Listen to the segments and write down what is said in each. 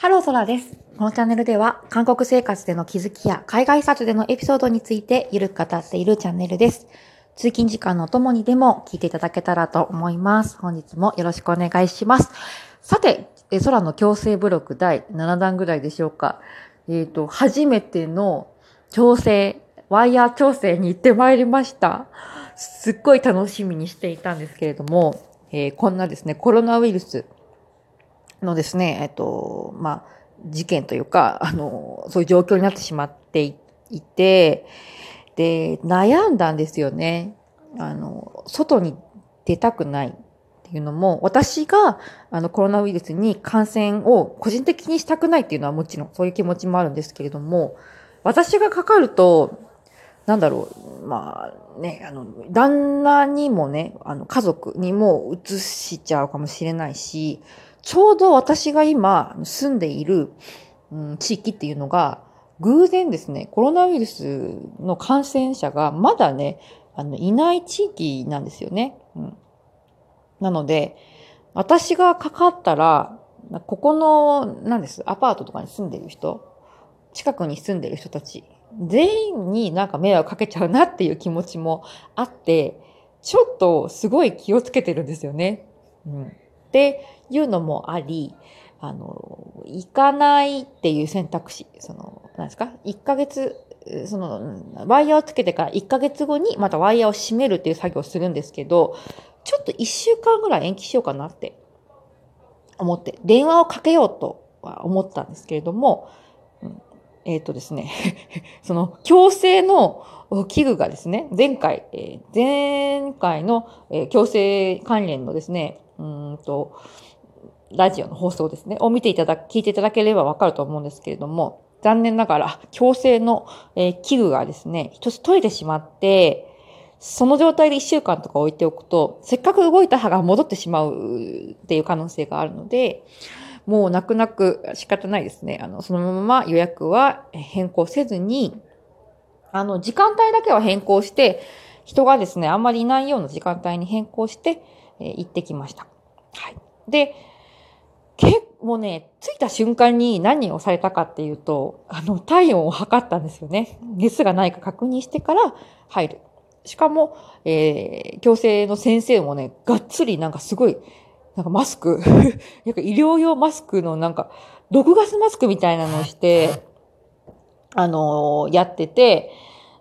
ハローソラです。このチャンネルでは、韓国生活での気づきや海外撮でのエピソードについてゆるく語っているチャンネルです。通勤時間のお供にでも聞いていただけたらと思います。本日もよろしくお願いします。さて、空の強制ブロック第7弾ぐらいでしょうか。えっ、ー、と、初めての調整、ワイヤー調整に行ってまいりました。すっごい楽しみにしていたんですけれども、えー、こんなですね、コロナウイルスのですね、えっと、まあ、事件というか、あの、そういう状況になってしまっていて、で、悩んだんですよね。あの、外に出たくないっていうのも、私があのコロナウイルスに感染を個人的にしたくないっていうのはもちろんそういう気持ちもあるんですけれども、私がかかると、なんだろう、まあね、あの、旦那にもね、あの、家族にも移しちゃうかもしれないし、ちょうど私が今住んでいる、うん、地域っていうのが、偶然ですね、コロナウイルスの感染者がまだね、あの、いない地域なんですよね。うん、なので、私がかかったら、ここの、何です、アパートとかに住んでる人、近くに住んでる人たち、全員になんか迷惑かけちゃうなっていう気持ちもあって、ちょっとすごい気をつけてるんですよね。うん、で、いうのもあり、あの、行かないっていう選択肢、その、何ですか ?1 ヶ月、その、ワイヤーをつけてから1ヶ月後にまたワイヤーを閉めるっていう作業をするんですけど、ちょっと1週間ぐらい延期しようかなって思って、電話をかけようとは思ったんですけれども、えっ、ー、とですね、その強制の器具がですね、前回、えー、前回の、えー、強制関連のですね、うんと、ラジオの放送ですね、を見ていただ、聞いていただければわかると思うんですけれども、残念ながら、強制の、えー、器具がですね、一つ取れてしまって、その状態で一週間とか置いておくと、せっかく動いた歯が戻ってしまうっていう可能性があるので、もう泣く泣く仕方ないですね。あの、そのまま予約は変更せずに、あの、時間帯だけは変更して、人がですね、あんまりいないような時間帯に変更して、えー、行ってきました。はい。で、結構ね、着いた瞬間に何をされたかっていうと、あの、体温を測ったんですよね。熱がないか確認してから入る。しかも、えー、矯正の先生もね、がっつりなんかすごい、なんかマスク、なんか医療用マスクのなんか、毒ガスマスクみたいなのをして、あのー、やってて、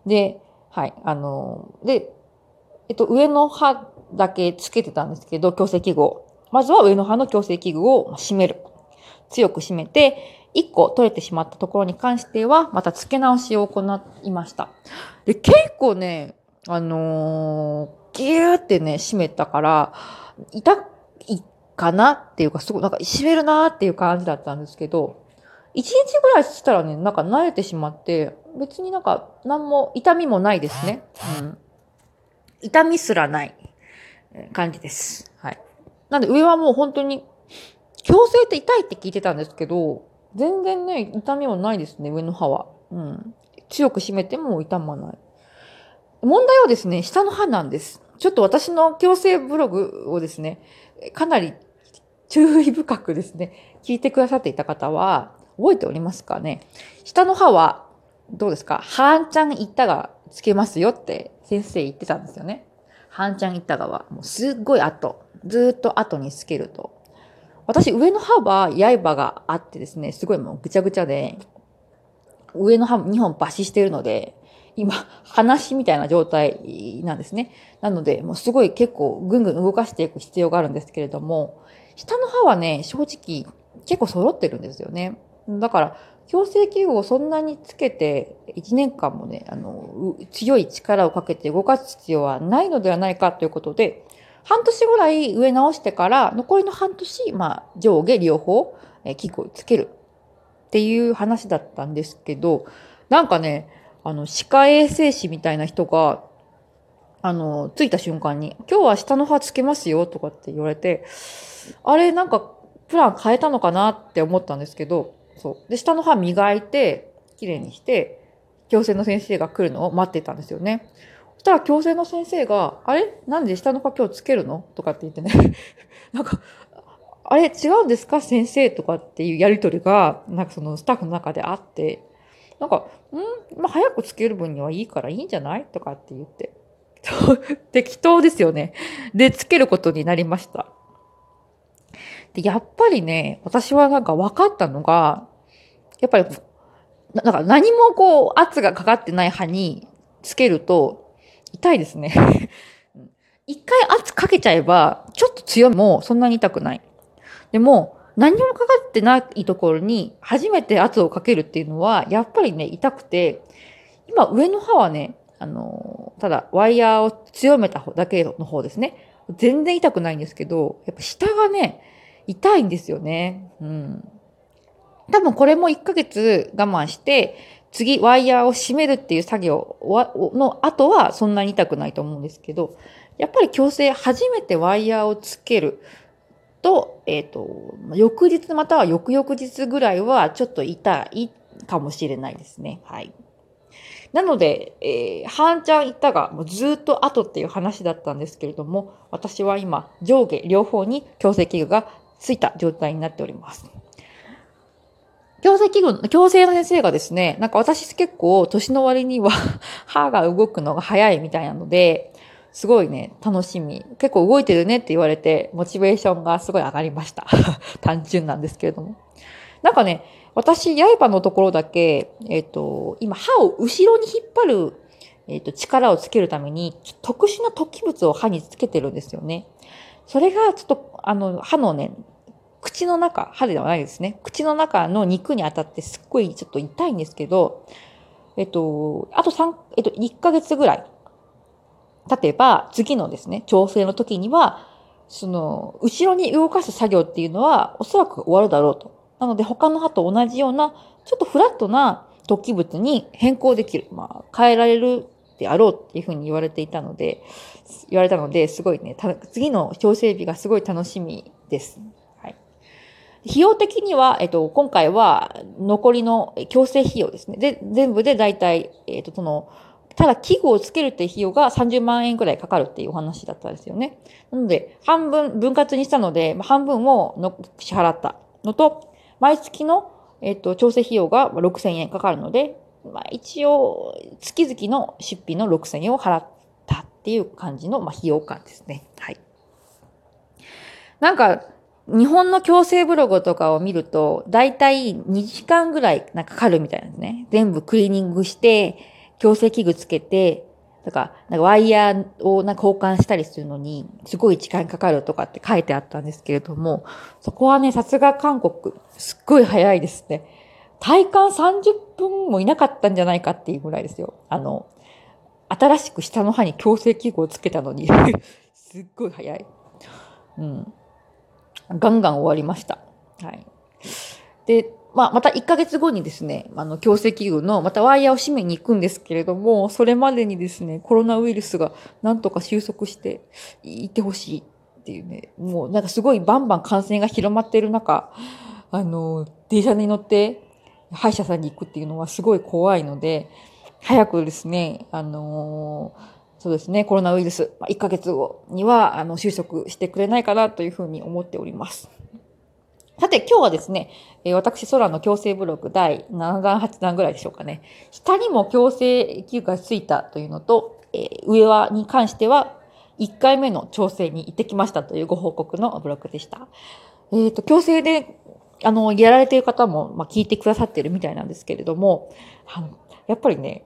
で、はい、あのー、で、えっと、上の歯だけつけてたんですけど、矯正器具。まずは上の歯の矯正器具を締める。強く締めて、1個取れてしまったところに関しては、また付け直しを行いました。で、結構ね、あのー、ギューってね、締めたから、痛いかなっていうか、すごい、なんか締めるなーっていう感じだったんですけど、1日ぐらいしたらね、なんか慣れてしまって、別になんか何も痛みもないですね。うん。痛みすらない感じです。はい。なんで上はもう本当に、矯正って痛いって聞いてたんですけど、全然ね、痛みもないですね、上の歯は。うん。強く締めても痛まない。問題はですね、下の歯なんです。ちょっと私の矯正ブログをですね、かなり注意深くですね、聞いてくださっていた方は、覚えておりますかね下の歯は、どうですか？半ちゃん言ったがつけますよって先生言ってたんですよね。半ちゃん言ったがは、もうすっごい後。ずっと後につけると。私、上の歯は刃があってですね、すごいもうぐちゃぐちゃで、上の歯2本抜歯してるので、今、話みたいな状態なんですね。なので、もうすごい結構ぐんぐん動かしていく必要があるんですけれども、下の歯はね、正直結構揃ってるんですよね。だから、矯正器具をそんなにつけて、1年間もね、あの、強い力をかけて動かす必要はないのではないかということで、半年ぐらい上直してから、残りの半年、まあ、上下両方、え器具をつけるっていう話だったんですけど、なんかね、あの、歯科衛生士みたいな人が、あの、着いた瞬間に、今日は下の歯つけますよとかって言われて、あれ、なんか、プラン変えたのかなって思ったんですけど、そう。で、下の歯磨いて、綺麗にして、矯正の先生が来るのを待ってたんですよね。したら矯正の先生が、あれ？なんで下の歯今日つけるの？とかって言ってね。なんか、あれ？違うんですか？先生とかっていうやりとりが、なんかそのスタッフの中であって、なんか、ん？まあ、早くつける分にはいいからいいんじゃない？とかって言って。適当ですよね。で、つけることになりました。で、やっぱりね、私はなんか分かったのが、やっぱり、なんか何もこう圧がかかってない歯につけると痛いですね。一回圧かけちゃえば、ちょっと強いもそんなに痛くない。でも、何もかかってないところに初めて圧をかけるっていうのは、やっぱりね、痛くて、今上の歯はね、あの、ただワイヤーを強めただけの方ですね。全然痛くないんですけど、やっぱ下がね、痛いんですよね。うん。多分これも1ヶ月我慢して、次ワイヤーを締めるっていう作業の後はそんなに痛くないと思うんですけど、やっぱり矯正初めてワイヤーをつけると、えっ、ー、と、翌日または翌々日ぐらいはちょっと痛いかもしれないですね。はい。なので、えー、半ちゃん行ったがもうずっと後っていう話だったんですけれども、私は今上下両方に矯正器具がついた状態になっております。矯正器具、矯正の先生がですね、なんか私結構年の割には 歯が動くのが早いみたいなので、すごいね、楽しみ。結構動いてるねって言われて、モチベーションがすごい上がりました。単純なんですけれども。なんかね、私、刃のところだけ、えっ、ー、と、今、歯を後ろに引っ張る、えっ、ー、と、力をつけるために、特殊な突起物を歯につけてるんですよね。それが、ちょっと、あの、歯のね、口の中、歯ではないですね。口の中の肉に当たってすっごいちょっと痛いんですけど、えっと、あと3、えっと、1ヶ月ぐらい例えば、次のですね、調整の時には、その、後ろに動かす作業っていうのは、おそらく終わるだろうと。なので、他の歯と同じような、ちょっとフラットな突起物に変更できる。まあ、変えられるであろうっていうふうに言われていたので、言われたので、すごいね、次の調整日がすごい楽しみです。費用的には、えっと、今回は残りの矯正費用ですね。で、全部で大体、えっと、その、ただ器具をつけるっていう費用が30万円くらいかかるっていうお話だったんですよね。なので、半分、分割にしたので、半分をの支払ったのと、毎月の、えっと、調整費用が6000円かかるので、まあ、一応、月々の出費の6000円を払ったっていう感じの、まあ、費用感ですね。はい。なんか、日本の強制ブログとかを見ると、だいたい2時間ぐらいなんかかかるみたいなんですね。全部クリーニングして、矯正器具つけて、だか、なんかワイヤーをなんか交換したりするのに、すごい時間かかるとかって書いてあったんですけれども、そこはね、さすが韓国、すっごい早いですね。体感30分もいなかったんじゃないかっていうぐらいですよ。あの、新しく下の歯に矯正器具をつけたのに すっごい早い。うん。ガンガン終わりました。はい。で、まあ、また1ヶ月後にですね、あの、強制器具の、またワイヤーを締めに行くんですけれども、それまでにですね、コロナウイルスがなんとか収束していってほしいっていうね、もうなんかすごいバンバン感染が広まっている中、あの、電車に乗って歯医者さんに行くっていうのはすごい怖いので、早くですね、あのそうですね、コロナウイルス、1ヶ月後には、あの、収束してくれないかなというふうに思っております。さて、今日はですね、え私、空の矯正ブログ第7弾、8弾ぐらいでしょうかね。下にも矯正器具がついたというのと、えー、上は、に関しては、1回目の調整に行ってきましたというご報告のブログでした。えっ、ー、と、矯正で、あの、やられている方も、まあ、聞いてくださっているみたいなんですけれども、あの、やっぱりね、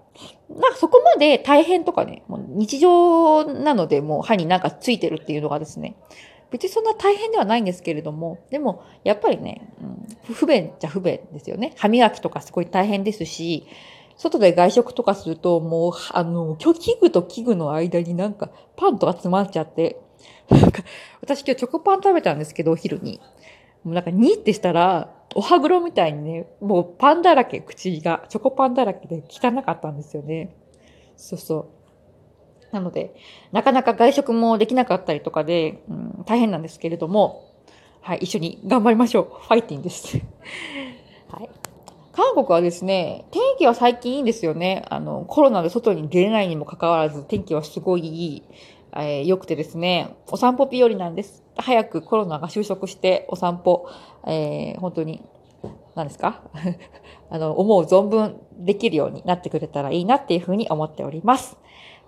なんかそこまで大変とかね、もう日常なのでもう歯になんかついてるっていうのがですね、別にそんな大変ではないんですけれども、でも、やっぱりね、うん、不便じゃ不便ですよね。歯磨きとかすごい大変ですし、外で外食とかすると、もう、あの、今日器具と器具の間になんかパンとか詰まっちゃって、なんか、私今日チョコパン食べたんですけど、お昼に。もうなんか、にってしたら、お歯黒みたいにね、もうパンだらけ、口が。チョコパンだらけで汚かったんですよね。そうそう。なので、なかなか外食もできなかったりとかで、うん、大変なんですけれども、はい、一緒に頑張りましょう。ファイティンです。はい。韓国はですね、天気は最近いいんですよね。あの、コロナで外に出れないにもかかわらず、天気はすごいいい。えー、良くてですね、お散歩日和なんです。早くコロナが収束してお散歩、えー、本当に、何ですか？あの、思う存分できるようになってくれたらいいなっていうふうに思っております。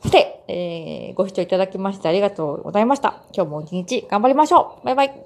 さて、えー、ご視聴いただきましてありがとうございました。今日も一日頑張りましょうバイバイ